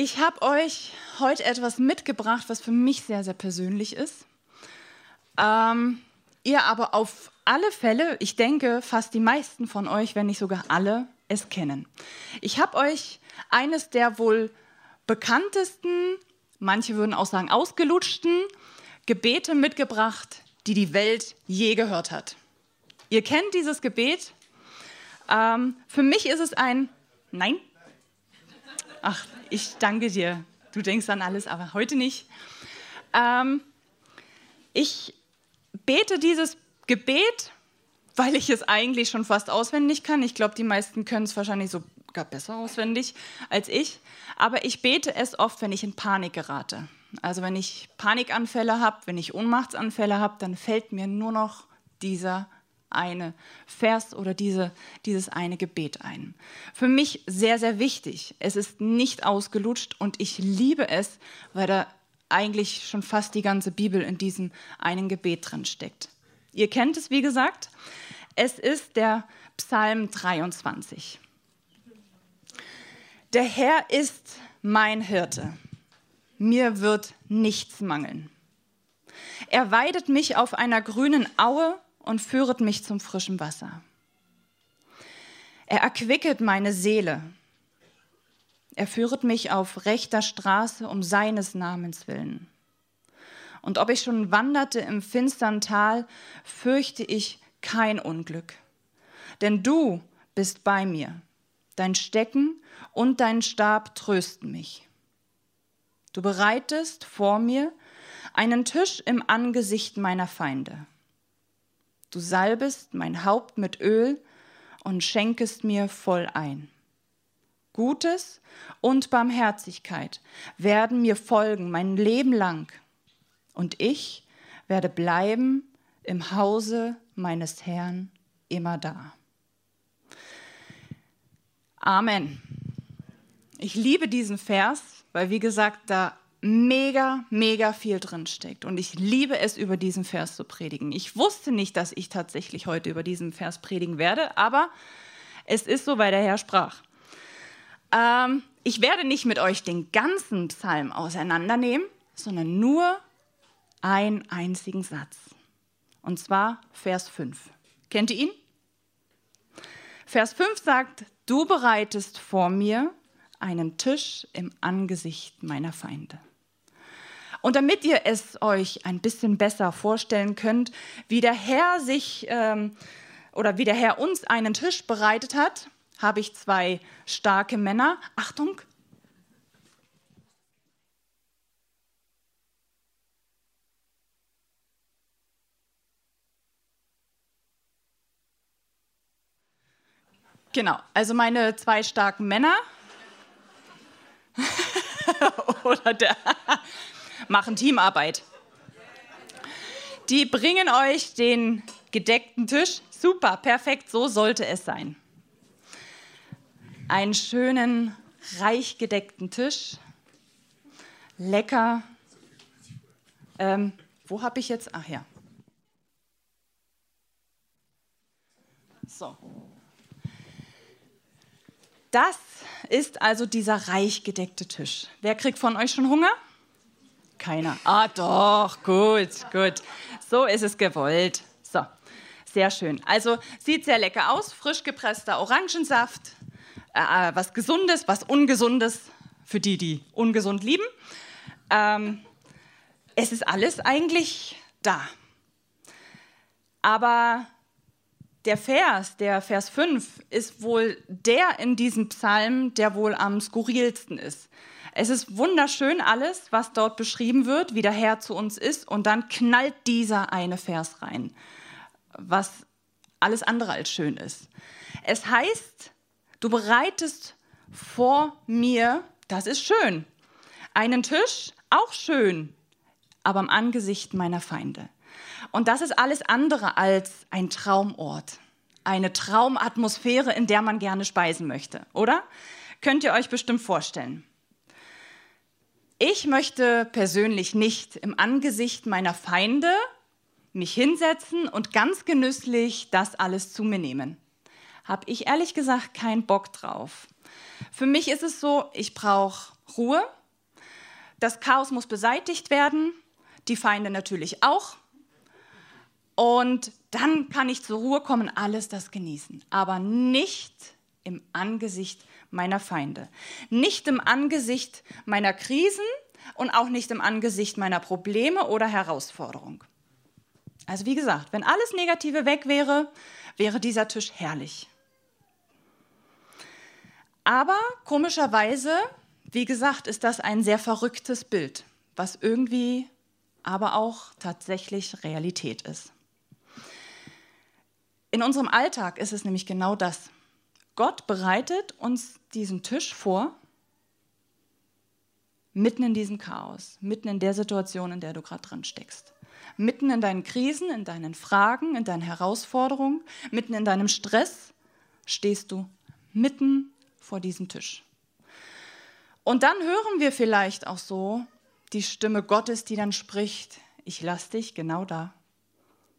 Ich habe euch heute etwas mitgebracht, was für mich sehr, sehr persönlich ist. Ähm, ihr aber auf alle Fälle, ich denke, fast die meisten von euch, wenn nicht sogar alle, es kennen. Ich habe euch eines der wohl bekanntesten, manche würden auch sagen ausgelutschten Gebete mitgebracht, die die Welt je gehört hat. Ihr kennt dieses Gebet. Ähm, für mich ist es ein Nein. Ach, ich danke dir. Du denkst an alles, aber heute nicht. Ähm, ich bete dieses Gebet, weil ich es eigentlich schon fast auswendig kann. Ich glaube, die meisten können es wahrscheinlich sogar besser auswendig als ich. Aber ich bete es oft, wenn ich in Panik gerate. Also wenn ich Panikanfälle habe, wenn ich Ohnmachtsanfälle habe, dann fällt mir nur noch dieser eine Vers oder diese, dieses eine Gebet ein. Für mich sehr, sehr wichtig. Es ist nicht ausgelutscht und ich liebe es, weil da eigentlich schon fast die ganze Bibel in diesem einen Gebet drin steckt. Ihr kennt es, wie gesagt. Es ist der Psalm 23. Der Herr ist mein Hirte. Mir wird nichts mangeln. Er weidet mich auf einer grünen Aue und führet mich zum frischen Wasser. Er erquicket meine Seele. Er führet mich auf rechter Straße um seines Namens willen. Und ob ich schon wanderte im finstern Tal, fürchte ich kein Unglück. Denn du bist bei mir. Dein Stecken und dein Stab trösten mich. Du bereitest vor mir einen Tisch im Angesicht meiner Feinde. Du salbest mein Haupt mit Öl und schenkest mir voll ein. Gutes und Barmherzigkeit werden mir folgen mein Leben lang, und ich werde bleiben im Hause meines Herrn immer da. Amen. Ich liebe diesen Vers, weil wie gesagt, da mega, mega viel drin steckt. Und ich liebe es, über diesen Vers zu predigen. Ich wusste nicht, dass ich tatsächlich heute über diesen Vers predigen werde, aber es ist so, weil der Herr sprach. Ähm, ich werde nicht mit euch den ganzen Psalm auseinandernehmen, sondern nur einen einzigen Satz. Und zwar Vers 5. Kennt ihr ihn? Vers 5 sagt, du bereitest vor mir einen Tisch im Angesicht meiner Feinde. Und damit ihr es euch ein bisschen besser vorstellen könnt, wie der Herr sich ähm, oder wie der Herr uns einen Tisch bereitet hat, habe ich zwei starke Männer. Achtung! Genau, also meine zwei starken Männer. oder der machen Teamarbeit. Die bringen euch den gedeckten Tisch. Super, perfekt, so sollte es sein. Einen schönen, reich gedeckten Tisch. Lecker. Ähm, wo habe ich jetzt? Ach ja. So. Das ist also dieser reich gedeckte Tisch. Wer kriegt von euch schon Hunger? Keiner. Ah, doch, gut, gut. So ist es gewollt. So, sehr schön. Also sieht sehr lecker aus. Frisch gepresster Orangensaft. Äh, äh, was Gesundes, was Ungesundes für die, die ungesund lieben. Ähm, es ist alles eigentlich da. Aber der Vers, der Vers 5, ist wohl der in diesem Psalm, der wohl am skurrilsten ist. Es ist wunderschön alles, was dort beschrieben wird, wie der Herr zu uns ist, und dann knallt dieser eine Vers rein, was alles andere als schön ist. Es heißt, du bereitest vor mir, das ist schön, einen Tisch, auch schön, aber am Angesicht meiner Feinde. Und das ist alles andere als ein Traumort, eine Traumatmosphäre, in der man gerne speisen möchte, oder? Könnt ihr euch bestimmt vorstellen. Ich möchte persönlich nicht im Angesicht meiner Feinde mich hinsetzen und ganz genüsslich das alles zu mir nehmen. habe ich ehrlich gesagt keinen Bock drauf. Für mich ist es so, ich brauche Ruhe. Das Chaos muss beseitigt werden, die Feinde natürlich auch. Und dann kann ich zur Ruhe kommen, alles das genießen, aber nicht im Angesicht meiner Feinde, nicht im Angesicht meiner Krisen und auch nicht im Angesicht meiner Probleme oder Herausforderungen. Also wie gesagt, wenn alles Negative weg wäre, wäre dieser Tisch herrlich. Aber komischerweise, wie gesagt, ist das ein sehr verrücktes Bild, was irgendwie aber auch tatsächlich Realität ist. In unserem Alltag ist es nämlich genau das. Gott bereitet uns diesen Tisch vor, mitten in diesem Chaos, mitten in der Situation, in der du gerade drin steckst. Mitten in deinen Krisen, in deinen Fragen, in deinen Herausforderungen, mitten in deinem Stress stehst du mitten vor diesem Tisch. Und dann hören wir vielleicht auch so die Stimme Gottes, die dann spricht, ich lasse dich genau da.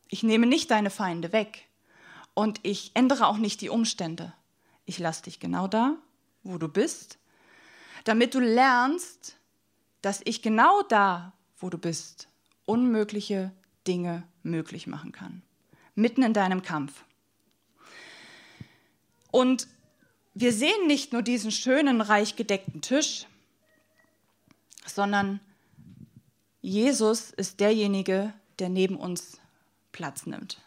Ich nehme nicht deine Feinde weg und ich ändere auch nicht die Umstände. Ich lasse dich genau da, wo du bist, damit du lernst, dass ich genau da, wo du bist, unmögliche Dinge möglich machen kann. Mitten in deinem Kampf. Und wir sehen nicht nur diesen schönen, reich gedeckten Tisch, sondern Jesus ist derjenige, der neben uns Platz nimmt.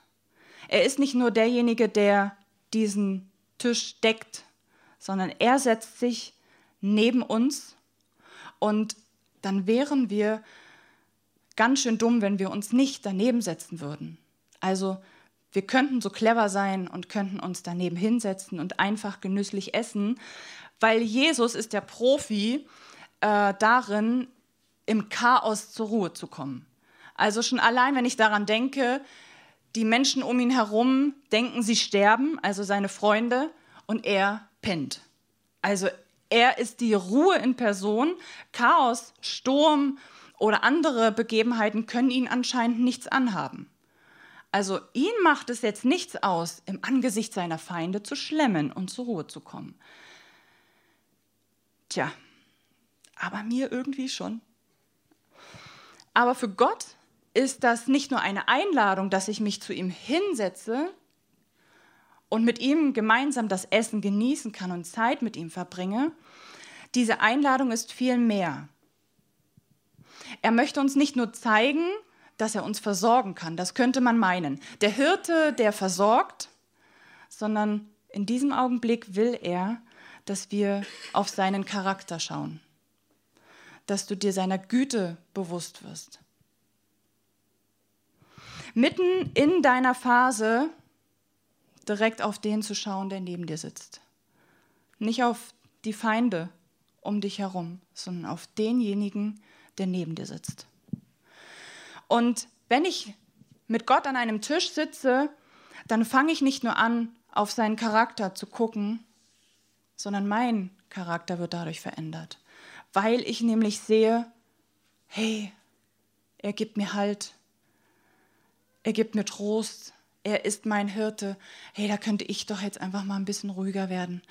Er ist nicht nur derjenige, der diesen Tisch deckt, sondern er setzt sich neben uns und dann wären wir ganz schön dumm, wenn wir uns nicht daneben setzen würden. Also wir könnten so clever sein und könnten uns daneben hinsetzen und einfach genüsslich essen, weil Jesus ist der Profi äh, darin, im Chaos zur Ruhe zu kommen. Also schon allein, wenn ich daran denke, die Menschen um ihn herum denken, sie sterben, also seine Freunde, und er pennt. Also er ist die Ruhe in Person. Chaos, Sturm oder andere Begebenheiten können ihn anscheinend nichts anhaben. Also ihn macht es jetzt nichts aus, im Angesicht seiner Feinde zu schlemmen und zur Ruhe zu kommen. Tja, aber mir irgendwie schon. Aber für Gott ist das nicht nur eine Einladung, dass ich mich zu ihm hinsetze und mit ihm gemeinsam das Essen genießen kann und Zeit mit ihm verbringe, diese Einladung ist viel mehr. Er möchte uns nicht nur zeigen, dass er uns versorgen kann, das könnte man meinen. Der Hirte, der versorgt, sondern in diesem Augenblick will er, dass wir auf seinen Charakter schauen, dass du dir seiner Güte bewusst wirst. Mitten in deiner Phase direkt auf den zu schauen, der neben dir sitzt. Nicht auf die Feinde um dich herum, sondern auf denjenigen, der neben dir sitzt. Und wenn ich mit Gott an einem Tisch sitze, dann fange ich nicht nur an, auf seinen Charakter zu gucken, sondern mein Charakter wird dadurch verändert, weil ich nämlich sehe, hey, er gibt mir Halt, er gibt mir Trost, er ist mein Hirte. Hey, da könnte ich doch jetzt einfach mal ein bisschen ruhiger werden.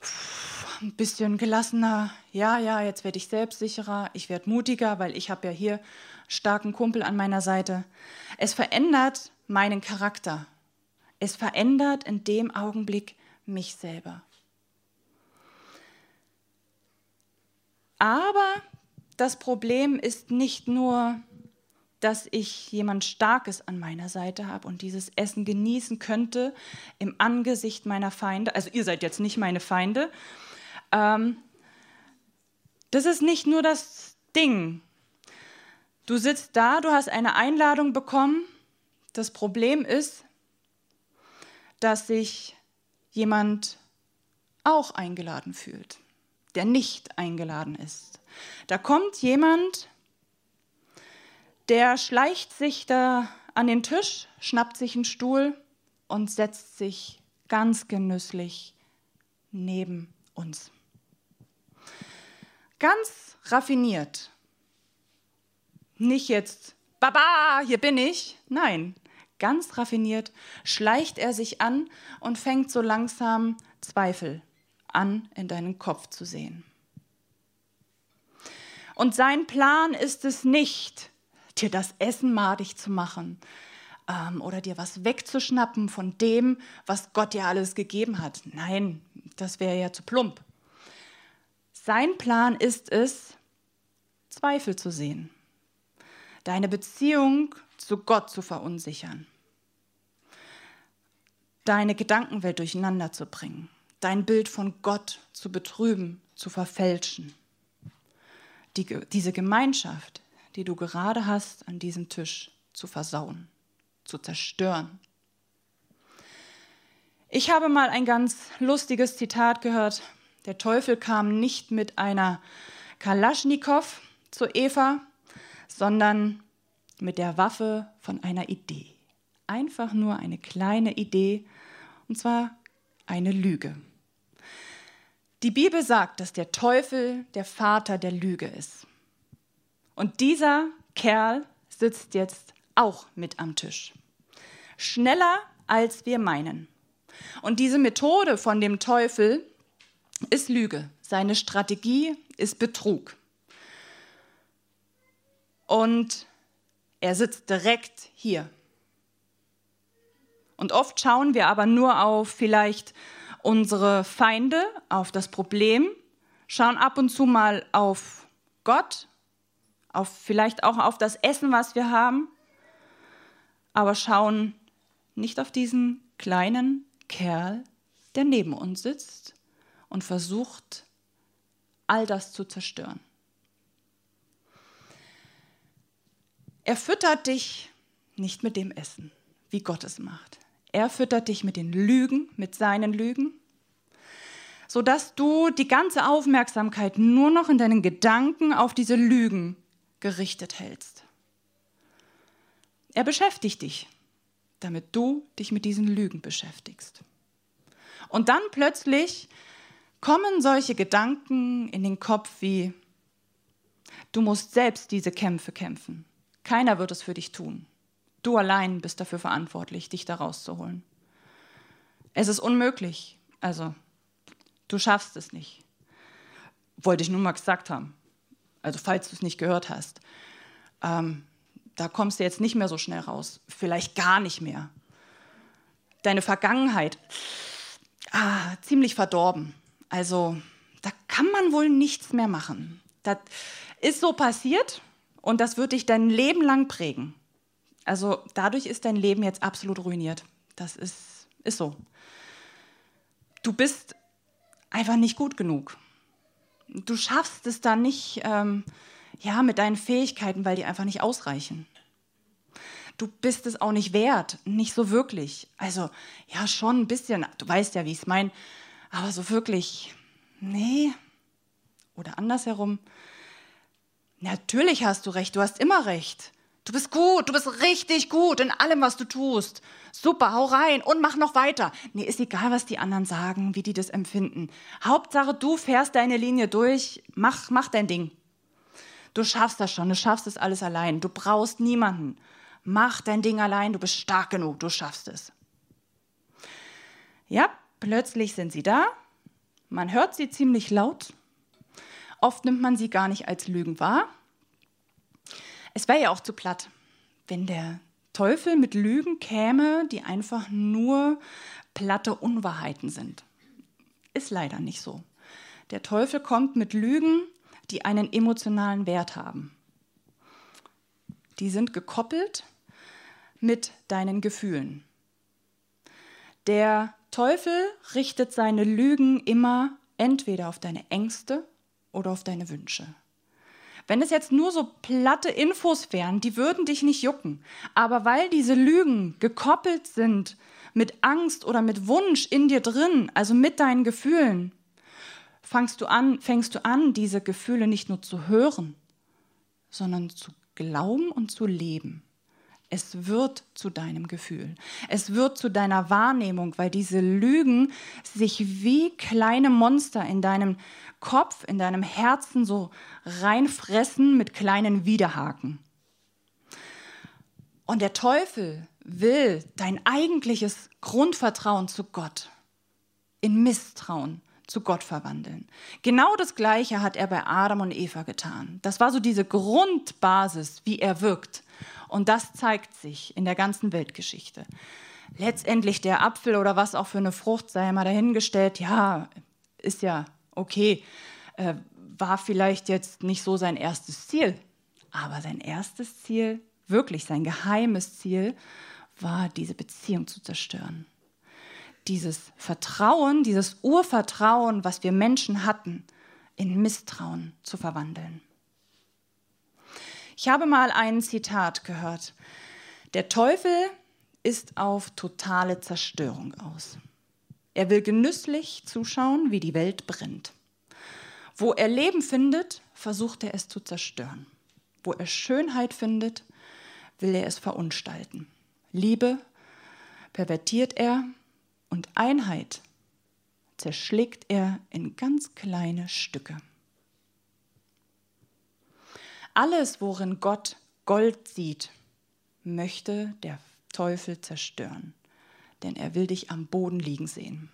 Puh, ein bisschen gelassener. Ja, ja, jetzt werde ich selbstsicherer. Ich werde mutiger, weil ich habe ja hier starken Kumpel an meiner Seite. Es verändert meinen Charakter. Es verändert in dem Augenblick mich selber. Aber das Problem ist nicht nur dass ich jemand Starkes an meiner Seite habe und dieses Essen genießen könnte im Angesicht meiner Feinde. Also ihr seid jetzt nicht meine Feinde. Ähm, das ist nicht nur das Ding. Du sitzt da, du hast eine Einladung bekommen. Das Problem ist, dass sich jemand auch eingeladen fühlt, der nicht eingeladen ist. Da kommt jemand, der schleicht sich da an den Tisch, schnappt sich einen Stuhl und setzt sich ganz genüsslich neben uns. Ganz raffiniert. Nicht jetzt, Baba, hier bin ich. Nein, ganz raffiniert, schleicht er sich an und fängt so langsam Zweifel an in deinen Kopf zu sehen. Und sein Plan ist es nicht, dir das Essen madig zu machen ähm, oder dir was wegzuschnappen von dem, was Gott dir alles gegeben hat. Nein, das wäre ja zu plump. Sein Plan ist es, Zweifel zu sehen, deine Beziehung zu Gott zu verunsichern, deine Gedankenwelt durcheinander zu bringen, dein Bild von Gott zu betrüben, zu verfälschen. Die, diese Gemeinschaft, die du gerade hast an diesem Tisch, zu versauen, zu zerstören. Ich habe mal ein ganz lustiges Zitat gehört. Der Teufel kam nicht mit einer Kalaschnikow zu Eva, sondern mit der Waffe von einer Idee. Einfach nur eine kleine Idee, und zwar eine Lüge. Die Bibel sagt, dass der Teufel der Vater der Lüge ist. Und dieser Kerl sitzt jetzt auch mit am Tisch. Schneller als wir meinen. Und diese Methode von dem Teufel ist Lüge. Seine Strategie ist Betrug. Und er sitzt direkt hier. Und oft schauen wir aber nur auf vielleicht unsere Feinde, auf das Problem, schauen ab und zu mal auf Gott, auf vielleicht auch auf das Essen, was wir haben, aber schauen nicht auf diesen kleinen Kerl, der neben uns sitzt und versucht, all das zu zerstören. Er füttert dich nicht mit dem Essen, wie Gott es macht. Er füttert dich mit den Lügen, mit seinen Lügen, sodass du die ganze Aufmerksamkeit nur noch in deinen Gedanken auf diese Lügen gerichtet hältst. Er beschäftigt dich, damit du dich mit diesen Lügen beschäftigst. Und dann plötzlich kommen solche Gedanken in den Kopf wie, du musst selbst diese Kämpfe kämpfen. Keiner wird es für dich tun. Du allein bist dafür verantwortlich, dich da rauszuholen. Es ist unmöglich. Also, du schaffst es nicht. Wollte ich nur mal gesagt haben. Also, falls du es nicht gehört hast. Ähm, da kommst du jetzt nicht mehr so schnell raus. Vielleicht gar nicht mehr. Deine Vergangenheit, ah, ziemlich verdorben. Also, da kann man wohl nichts mehr machen. Das ist so passiert und das wird dich dein Leben lang prägen. Also dadurch ist dein Leben jetzt absolut ruiniert. Das ist, ist so. Du bist einfach nicht gut genug. Du schaffst es dann nicht ähm, ja, mit deinen Fähigkeiten, weil die einfach nicht ausreichen. Du bist es auch nicht wert, nicht so wirklich. Also ja, schon ein bisschen, du weißt ja, wie ich es meine, aber so wirklich, nee. Oder andersherum, natürlich hast du recht, du hast immer recht. Du bist gut, du bist richtig gut in allem, was du tust. Super, hau rein und mach noch weiter. Nee, ist egal, was die anderen sagen, wie die das empfinden. Hauptsache, du fährst deine Linie durch, mach, mach dein Ding. Du schaffst das schon, du schaffst es alles allein. Du brauchst niemanden. Mach dein Ding allein, du bist stark genug, du schaffst es. Ja, plötzlich sind sie da. Man hört sie ziemlich laut. Oft nimmt man sie gar nicht als Lügen wahr. Es wäre ja auch zu platt, wenn der Teufel mit Lügen käme, die einfach nur platte Unwahrheiten sind. Ist leider nicht so. Der Teufel kommt mit Lügen, die einen emotionalen Wert haben. Die sind gekoppelt mit deinen Gefühlen. Der Teufel richtet seine Lügen immer entweder auf deine Ängste oder auf deine Wünsche. Wenn es jetzt nur so platte Infos wären, die würden dich nicht jucken. Aber weil diese Lügen gekoppelt sind mit Angst oder mit Wunsch in dir drin, also mit deinen Gefühlen, fängst du an, fängst du an, diese Gefühle nicht nur zu hören, sondern zu glauben und zu leben. Es wird zu deinem Gefühl. Es wird zu deiner Wahrnehmung, weil diese Lügen sich wie kleine Monster in deinem Kopf, in deinem Herzen so reinfressen mit kleinen Widerhaken. Und der Teufel will dein eigentliches Grundvertrauen zu Gott in Misstrauen zu Gott verwandeln. Genau das Gleiche hat er bei Adam und Eva getan. Das war so diese Grundbasis, wie er wirkt. Und das zeigt sich in der ganzen Weltgeschichte. Letztendlich der Apfel oder was auch für eine Frucht sei mal dahingestellt, ja, ist ja okay, äh, war vielleicht jetzt nicht so sein erstes Ziel, aber sein erstes Ziel, wirklich sein geheimes Ziel, war diese Beziehung zu zerstören dieses Vertrauen, dieses Urvertrauen, was wir Menschen hatten, in Misstrauen zu verwandeln. Ich habe mal ein Zitat gehört. Der Teufel ist auf totale Zerstörung aus. Er will genüsslich zuschauen, wie die Welt brennt. Wo er Leben findet, versucht er es zu zerstören. Wo er Schönheit findet, will er es verunstalten. Liebe pervertiert er und Einheit zerschlägt er in ganz kleine Stücke. Alles, worin Gott Gold sieht, möchte der Teufel zerstören, denn er will dich am Boden liegen sehen.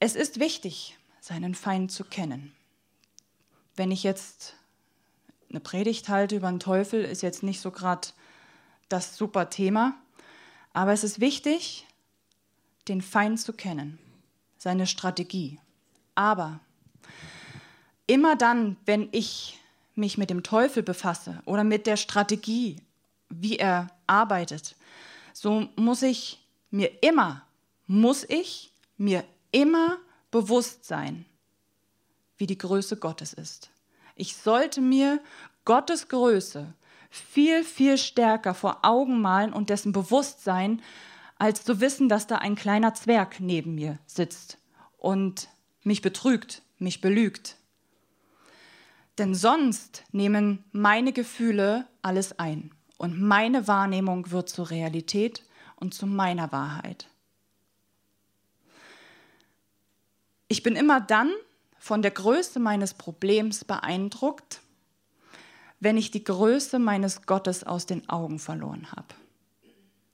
Es ist wichtig, seinen Feind zu kennen. Wenn ich jetzt eine Predigt halte über den Teufel, ist jetzt nicht so gerade das super Thema. Aber es ist wichtig, den Feind zu kennen, seine Strategie. Aber immer dann, wenn ich mich mit dem Teufel befasse oder mit der Strategie, wie er arbeitet, so muss ich mir immer, muss ich mir immer bewusst sein, wie die Größe Gottes ist. Ich sollte mir Gottes Größe viel, viel stärker vor Augen malen und dessen bewusst sein, als zu wissen, dass da ein kleiner Zwerg neben mir sitzt und mich betrügt, mich belügt. Denn sonst nehmen meine Gefühle alles ein und meine Wahrnehmung wird zur Realität und zu meiner Wahrheit. Ich bin immer dann von der Größe meines Problems beeindruckt, wenn ich die Größe meines Gottes aus den Augen verloren habe.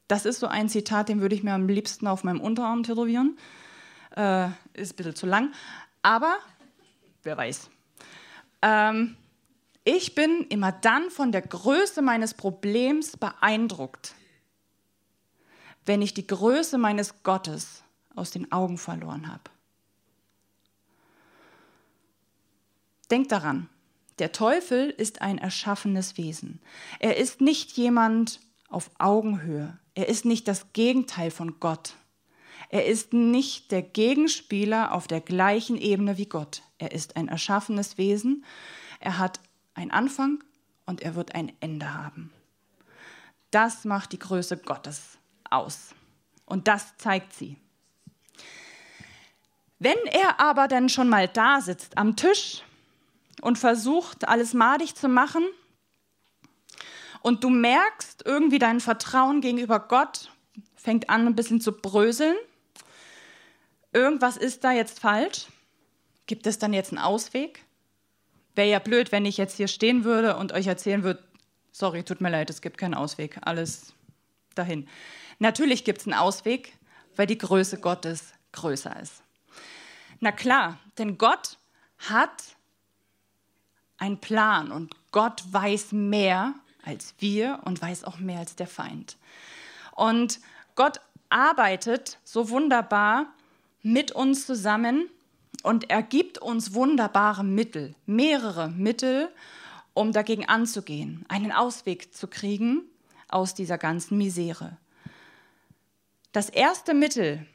Das ist so ein Zitat, den würde ich mir am liebsten auf meinem Unterarm tätowieren. Äh, ist ein bisschen zu lang, aber wer weiß. Ähm, ich bin immer dann von der Größe meines Problems beeindruckt, wenn ich die Größe meines Gottes aus den Augen verloren habe. Denkt daran, der Teufel ist ein erschaffenes Wesen. Er ist nicht jemand auf Augenhöhe. Er ist nicht das Gegenteil von Gott. Er ist nicht der Gegenspieler auf der gleichen Ebene wie Gott. Er ist ein erschaffenes Wesen. Er hat einen Anfang und er wird ein Ende haben. Das macht die Größe Gottes aus. Und das zeigt sie. Wenn er aber dann schon mal da sitzt am Tisch und versucht, alles madig zu machen. Und du merkst irgendwie dein Vertrauen gegenüber Gott fängt an ein bisschen zu bröseln. Irgendwas ist da jetzt falsch. Gibt es dann jetzt einen Ausweg? Wäre ja blöd, wenn ich jetzt hier stehen würde und euch erzählen würde, sorry, tut mir leid, es gibt keinen Ausweg, alles dahin. Natürlich gibt es einen Ausweg, weil die Größe Gottes größer ist. Na klar, denn Gott hat einen Plan und Gott weiß mehr als wir und weiß auch mehr als der Feind. Und Gott arbeitet so wunderbar mit uns zusammen und er gibt uns wunderbare Mittel, mehrere Mittel, um dagegen anzugehen, einen Ausweg zu kriegen aus dieser ganzen Misere. Das erste Mittel,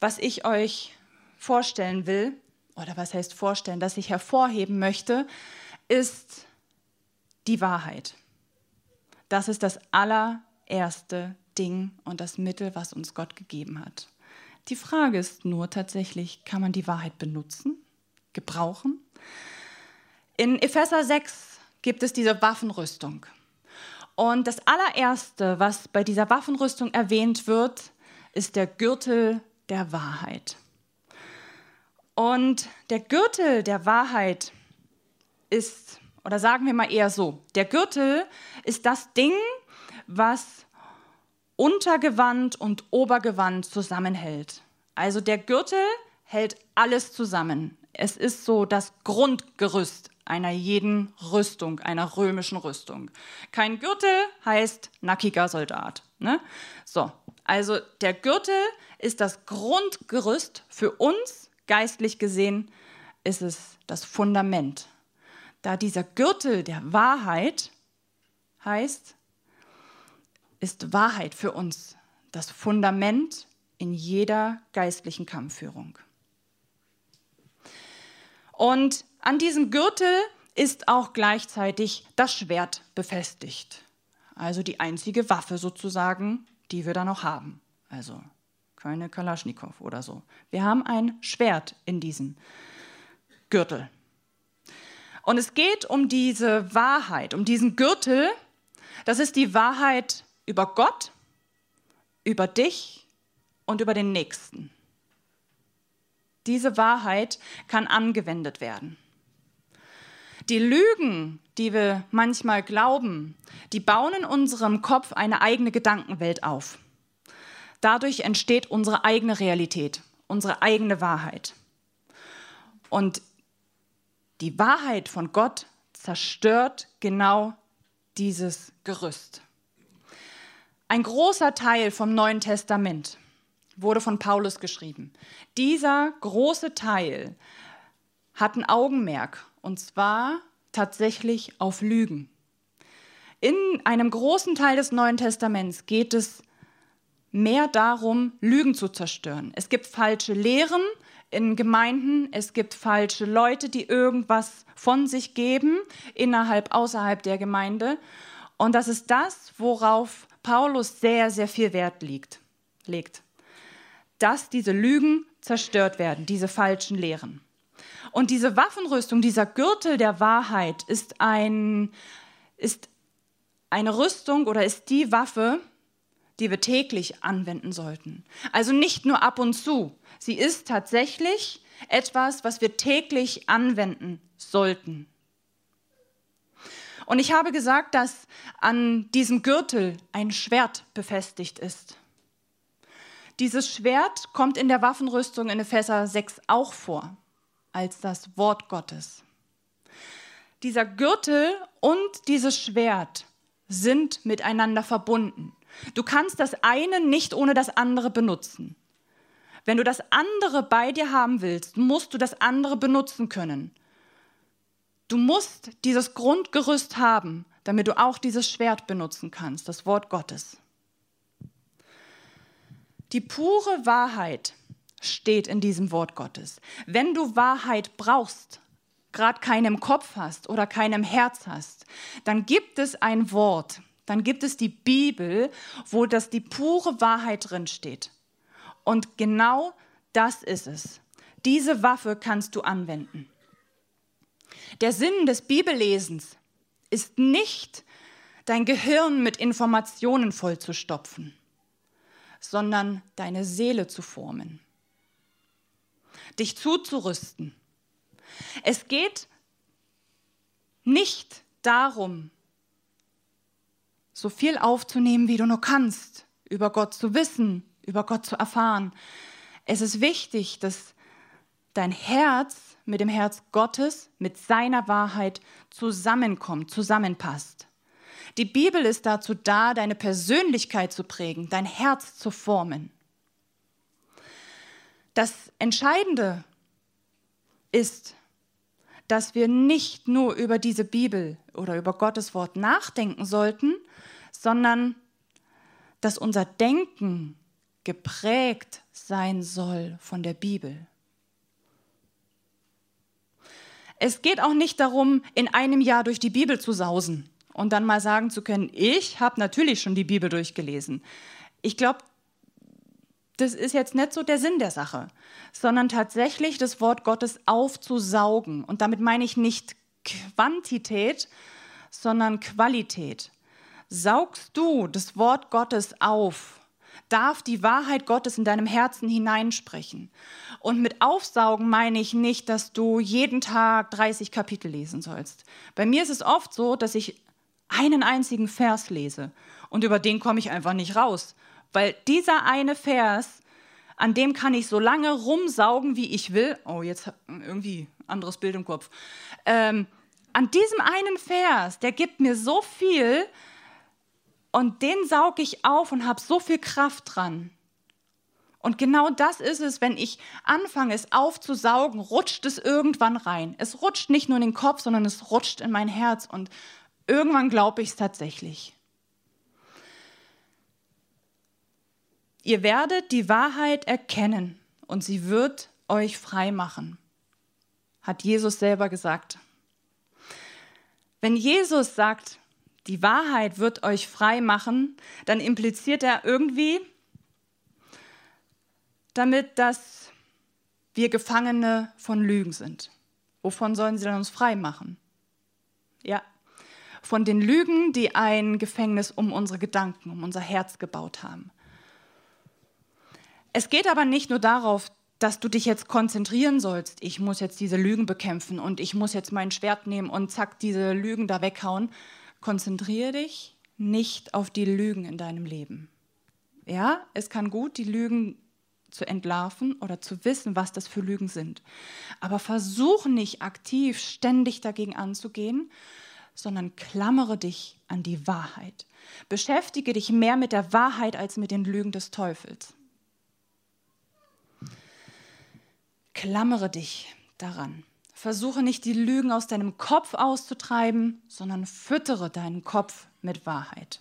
was ich euch vorstellen will, oder was heißt vorstellen, das ich hervorheben möchte, ist die Wahrheit. Das ist das allererste Ding und das Mittel, was uns Gott gegeben hat. Die Frage ist nur tatsächlich, kann man die Wahrheit benutzen, gebrauchen? In Epheser 6 gibt es diese Waffenrüstung. Und das allererste, was bei dieser Waffenrüstung erwähnt wird, ist der Gürtel der Wahrheit. Und der Gürtel der Wahrheit ist Oder sagen wir mal eher so, der Gürtel ist das Ding, was Untergewand und Obergewand zusammenhält. Also der Gürtel hält alles zusammen. Es ist so das Grundgerüst einer jeden Rüstung, einer römischen Rüstung. Kein Gürtel heißt nackiger Soldat. Ne? So, also der Gürtel ist das Grundgerüst für uns, geistlich gesehen, ist es das Fundament. Da dieser Gürtel der Wahrheit heißt, ist Wahrheit für uns das Fundament in jeder geistlichen Kampfführung. Und an diesem Gürtel ist auch gleichzeitig das Schwert befestigt. Also die einzige Waffe sozusagen, die wir da noch haben. Also keine Kalaschnikow oder so. Wir haben ein Schwert in diesem Gürtel. Und es geht um diese Wahrheit, um diesen Gürtel. Das ist die Wahrheit über Gott, über dich und über den Nächsten. Diese Wahrheit kann angewendet werden. Die Lügen, die wir manchmal glauben, die bauen in unserem Kopf eine eigene Gedankenwelt auf. Dadurch entsteht unsere eigene Realität, unsere eigene Wahrheit. Und die Wahrheit von Gott zerstört genau dieses Gerüst. Ein großer Teil vom Neuen Testament wurde von Paulus geschrieben. Dieser große Teil hat ein Augenmerk und zwar tatsächlich auf Lügen. In einem großen Teil des Neuen Testaments geht es mehr darum, Lügen zu zerstören. Es gibt falsche Lehren in Gemeinden, es gibt falsche Leute, die irgendwas von sich geben, innerhalb, außerhalb der Gemeinde. Und das ist das, worauf Paulus sehr, sehr viel Wert liegt, legt. Dass diese Lügen zerstört werden, diese falschen Lehren. Und diese Waffenrüstung, dieser Gürtel der Wahrheit ist, ein, ist eine Rüstung oder ist die Waffe, die wir täglich anwenden sollten. Also nicht nur ab und zu. Sie ist tatsächlich etwas, was wir täglich anwenden sollten. Und ich habe gesagt, dass an diesem Gürtel ein Schwert befestigt ist. Dieses Schwert kommt in der Waffenrüstung in Epheser 6 auch vor als das Wort Gottes. Dieser Gürtel und dieses Schwert sind miteinander verbunden. Du kannst das eine nicht ohne das andere benutzen. Wenn du das andere bei dir haben willst, musst du das andere benutzen können. Du musst dieses Grundgerüst haben, damit du auch dieses Schwert benutzen kannst, das Wort Gottes. Die pure Wahrheit steht in diesem Wort Gottes. Wenn du Wahrheit brauchst, gerade keinem Kopf hast oder keinem Herz hast, dann gibt es ein Wort, dann gibt es die Bibel, wo das die pure Wahrheit drin steht. Und genau das ist es. Diese Waffe kannst du anwenden. Der Sinn des Bibellesens ist nicht, dein Gehirn mit Informationen vollzustopfen, sondern deine Seele zu formen dich zuzurüsten. Es geht nicht darum, so viel aufzunehmen, wie du nur kannst, über Gott zu wissen, über Gott zu erfahren. Es ist wichtig, dass dein Herz mit dem Herz Gottes, mit seiner Wahrheit zusammenkommt, zusammenpasst. Die Bibel ist dazu da, deine Persönlichkeit zu prägen, dein Herz zu formen. Das Entscheidende ist, dass wir nicht nur über diese Bibel oder über Gottes Wort nachdenken sollten, sondern dass unser Denken geprägt sein soll von der Bibel. Es geht auch nicht darum, in einem Jahr durch die Bibel zu sausen und dann mal sagen zu können, ich habe natürlich schon die Bibel durchgelesen. Ich glaube, das ist jetzt nicht so der Sinn der Sache, sondern tatsächlich das Wort Gottes aufzusaugen. Und damit meine ich nicht Quantität, sondern Qualität. Saugst du das Wort Gottes auf, darf die Wahrheit Gottes in deinem Herzen hineinsprechen. Und mit Aufsaugen meine ich nicht, dass du jeden Tag 30 Kapitel lesen sollst. Bei mir ist es oft so, dass ich einen einzigen Vers lese und über den komme ich einfach nicht raus, weil dieser eine Vers, an dem kann ich so lange rumsaugen, wie ich will. Oh, jetzt irgendwie anderes Bild im Kopf. Ähm, an diesem einen Vers, der gibt mir so viel und den sauge ich auf und habe so viel Kraft dran. Und genau das ist es, wenn ich anfange, es aufzusaugen, rutscht es irgendwann rein. Es rutscht nicht nur in den Kopf, sondern es rutscht in mein Herz und irgendwann glaube ich es tatsächlich. Ihr werdet die Wahrheit erkennen und sie wird euch frei machen, hat Jesus selber gesagt. Wenn Jesus sagt, die Wahrheit wird euch frei machen, dann impliziert er irgendwie damit, dass wir Gefangene von Lügen sind. Wovon sollen sie dann uns frei machen? Ja, von den Lügen, die ein Gefängnis um unsere Gedanken, um unser Herz gebaut haben. Es geht aber nicht nur darauf, dass du dich jetzt konzentrieren sollst. Ich muss jetzt diese Lügen bekämpfen und ich muss jetzt mein Schwert nehmen und zack, diese Lügen da weghauen. Konzentriere dich nicht auf die Lügen in deinem Leben. Ja, es kann gut, die Lügen zu entlarven oder zu wissen, was das für Lügen sind. Aber versuch nicht aktiv ständig dagegen anzugehen, sondern klammere dich an die Wahrheit. Beschäftige dich mehr mit der Wahrheit als mit den Lügen des Teufels. Klammere dich daran. Versuche nicht die Lügen aus deinem Kopf auszutreiben, sondern füttere deinen Kopf mit Wahrheit.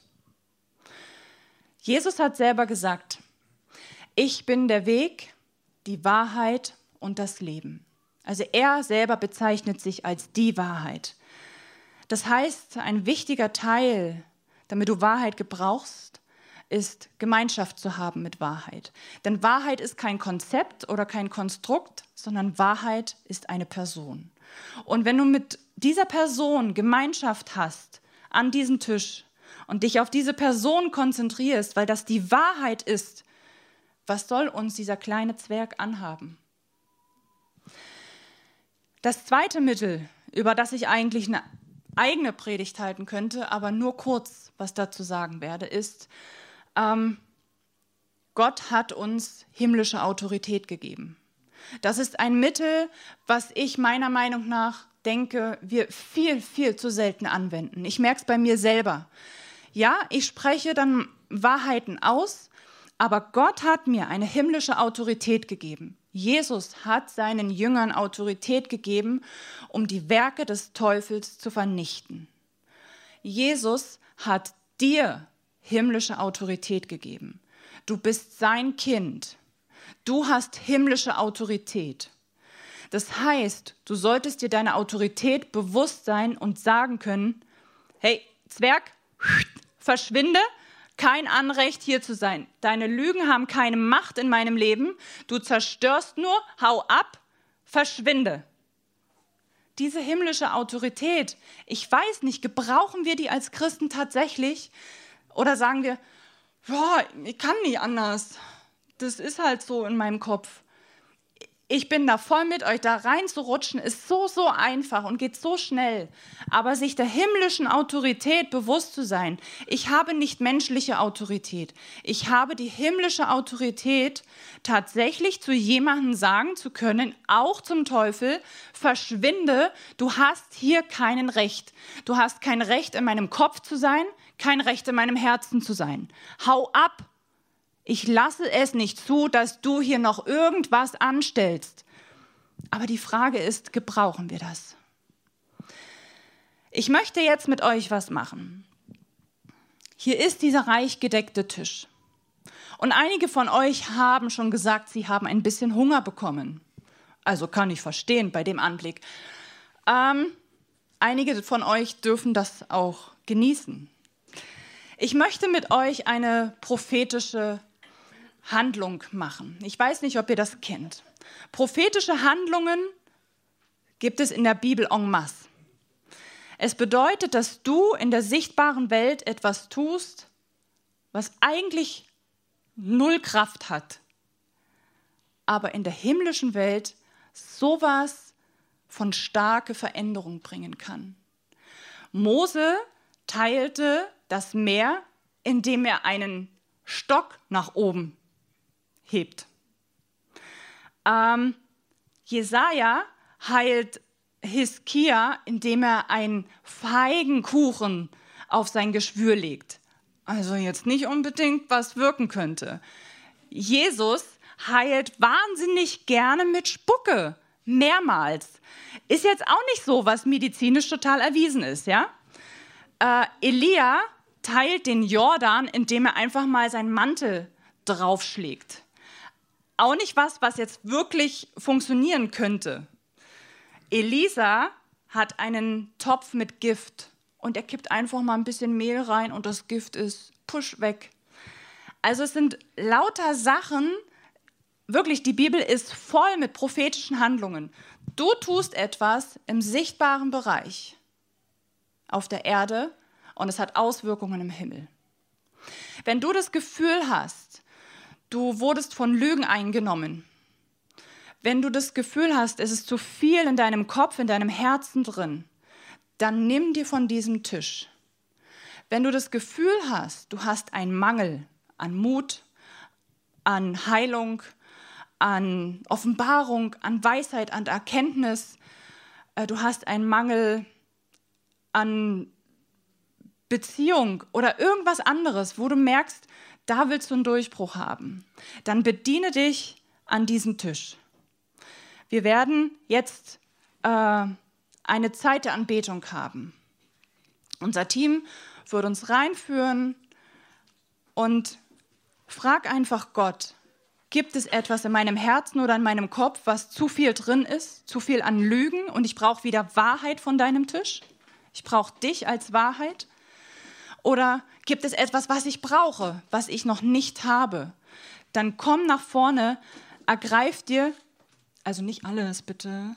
Jesus hat selber gesagt, ich bin der Weg, die Wahrheit und das Leben. Also er selber bezeichnet sich als die Wahrheit. Das heißt, ein wichtiger Teil, damit du Wahrheit gebrauchst, ist Gemeinschaft zu haben mit Wahrheit. Denn Wahrheit ist kein Konzept oder kein Konstrukt, sondern Wahrheit ist eine Person. Und wenn du mit dieser Person Gemeinschaft hast an diesem Tisch und dich auf diese Person konzentrierst, weil das die Wahrheit ist, was soll uns dieser kleine Zwerg anhaben? Das zweite Mittel, über das ich eigentlich eine eigene Predigt halten könnte, aber nur kurz was dazu sagen werde, ist, ähm, Gott hat uns himmlische Autorität gegeben. Das ist ein Mittel, was ich meiner Meinung nach denke, wir viel, viel zu selten anwenden. Ich merke es bei mir selber. Ja, ich spreche dann Wahrheiten aus, aber Gott hat mir eine himmlische Autorität gegeben. Jesus hat seinen Jüngern Autorität gegeben, um die Werke des Teufels zu vernichten. Jesus hat dir himmlische Autorität gegeben. Du bist sein Kind. Du hast himmlische Autorität. Das heißt, du solltest dir deine Autorität bewusst sein und sagen können, hey, Zwerg, verschwinde, kein Anrecht hier zu sein. Deine Lügen haben keine Macht in meinem Leben. Du zerstörst nur, hau ab, verschwinde. Diese himmlische Autorität, ich weiß nicht, gebrauchen wir die als Christen tatsächlich? Oder sagen wir, boah, ich kann nie anders. Das ist halt so in meinem Kopf. Ich bin da voll mit euch, da reinzurutschen ist so, so einfach und geht so schnell. Aber sich der himmlischen Autorität bewusst zu sein, ich habe nicht menschliche Autorität. Ich habe die himmlische Autorität, tatsächlich zu jemandem sagen zu können, auch zum Teufel, verschwinde, du hast hier keinen Recht. Du hast kein Recht, in meinem Kopf zu sein, kein Recht, in meinem Herzen zu sein. Hau ab, ich lasse es nicht zu, dass du hier noch irgendwas anstellst. Aber die Frage ist, gebrauchen wir das? Ich möchte jetzt mit euch was machen. Hier ist dieser reich gedeckte Tisch. Und einige von euch haben schon gesagt, sie haben ein bisschen Hunger bekommen. Also kann ich verstehen bei dem Anblick. Ähm, einige von euch dürfen das auch genießen. Ich möchte mit euch eine prophetische Handlung machen. Ich weiß nicht, ob ihr das kennt. Prophetische Handlungen gibt es in der Bibel en masse. Es bedeutet, dass du in der sichtbaren Welt etwas tust, was eigentlich null Kraft hat, aber in der himmlischen Welt sowas von starke Veränderung bringen kann. Mose teilte das Meer, indem er einen Stock nach oben hebt. Ähm, Jesaja heilt Hiskia, indem er einen Feigenkuchen auf sein Geschwür legt. Also jetzt nicht unbedingt, was wirken könnte. Jesus heilt wahnsinnig gerne mit Spucke, mehrmals. Ist jetzt auch nicht so, was medizinisch total erwiesen ist, ja? Äh, Elia teilt den Jordan, indem er einfach mal seinen Mantel draufschlägt. Auch nicht was, was jetzt wirklich funktionieren könnte. Elisa hat einen Topf mit Gift und er kippt einfach mal ein bisschen Mehl rein und das Gift ist push weg. Also es sind lauter Sachen, wirklich, die Bibel ist voll mit prophetischen Handlungen. Du tust etwas im sichtbaren Bereich auf der Erde und es hat Auswirkungen im Himmel. Wenn du das Gefühl hast, du wurdest von Lügen eingenommen, wenn du das Gefühl hast, es ist zu viel in deinem Kopf, in deinem Herzen drin, dann nimm dir von diesem Tisch. Wenn du das Gefühl hast, du hast einen Mangel an Mut, an Heilung, an Offenbarung, an Weisheit, an Erkenntnis, äh, du hast einen Mangel an Beziehung oder irgendwas anderes, wo du merkst, da willst du einen Durchbruch haben, dann bediene dich an diesem Tisch. Wir werden jetzt äh, eine Zeit der Anbetung haben. Unser Team wird uns reinführen und frag einfach Gott, gibt es etwas in meinem Herzen oder in meinem Kopf, was zu viel drin ist, zu viel an Lügen und ich brauche wieder Wahrheit von deinem Tisch? Ich brauche dich als Wahrheit. Oder gibt es etwas, was ich brauche, was ich noch nicht habe? Dann komm nach vorne, ergreif dir also nicht alles bitte,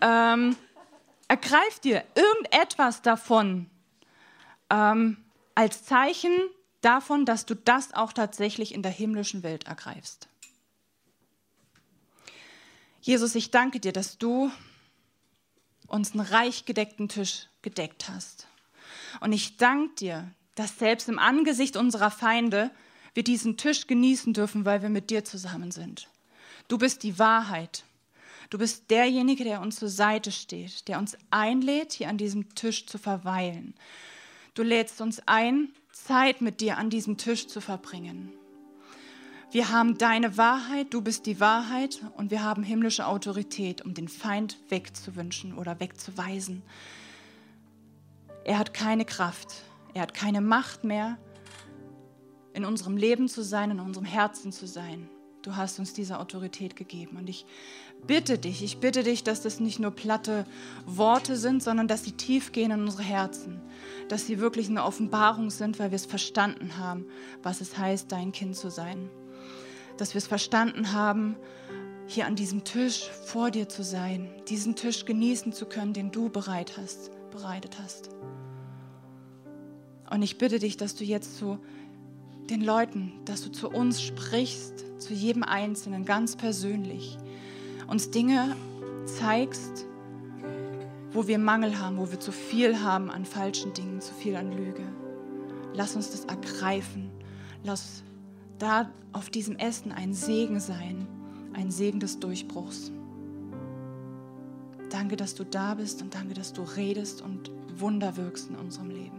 ähm, ergreif dir irgendetwas davon ähm, als Zeichen davon, dass du das auch tatsächlich in der himmlischen Welt ergreifst. Jesus, ich danke dir, dass du uns einen reich gedeckten Tisch gedeckt hast. Und ich danke dir, dass selbst im Angesicht unserer Feinde wir diesen Tisch genießen dürfen, weil wir mit dir zusammen sind. Du bist die Wahrheit. Du bist derjenige, der uns zur Seite steht, der uns einlädt, hier an diesem Tisch zu verweilen. Du lädst uns ein, Zeit mit dir an diesem Tisch zu verbringen. Wir haben deine Wahrheit, du bist die Wahrheit und wir haben himmlische Autorität, um den Feind wegzuwünschen oder wegzuweisen. Er hat keine Kraft, er hat keine Macht mehr, in unserem Leben zu sein, in unserem Herzen zu sein. Du hast uns diese Autorität gegeben. Und ich bitte dich, ich bitte dich, dass das nicht nur platte Worte sind, sondern dass sie tief gehen in unsere Herzen. Dass sie wirklich eine Offenbarung sind, weil wir es verstanden haben, was es heißt, dein Kind zu sein. Dass wir es verstanden haben, hier an diesem Tisch vor dir zu sein, diesen Tisch genießen zu können, den du bereit hast, bereitet hast. Und ich bitte dich, dass du jetzt zu den Leuten, dass du zu uns sprichst, zu jedem Einzelnen ganz persönlich, uns Dinge zeigst, wo wir Mangel haben, wo wir zu viel haben an falschen Dingen, zu viel an Lüge. Lass uns das ergreifen. Lass da auf diesem Essen ein Segen sein, ein Segen des Durchbruchs. Danke, dass du da bist und danke, dass du redest und Wunder wirkst in unserem Leben.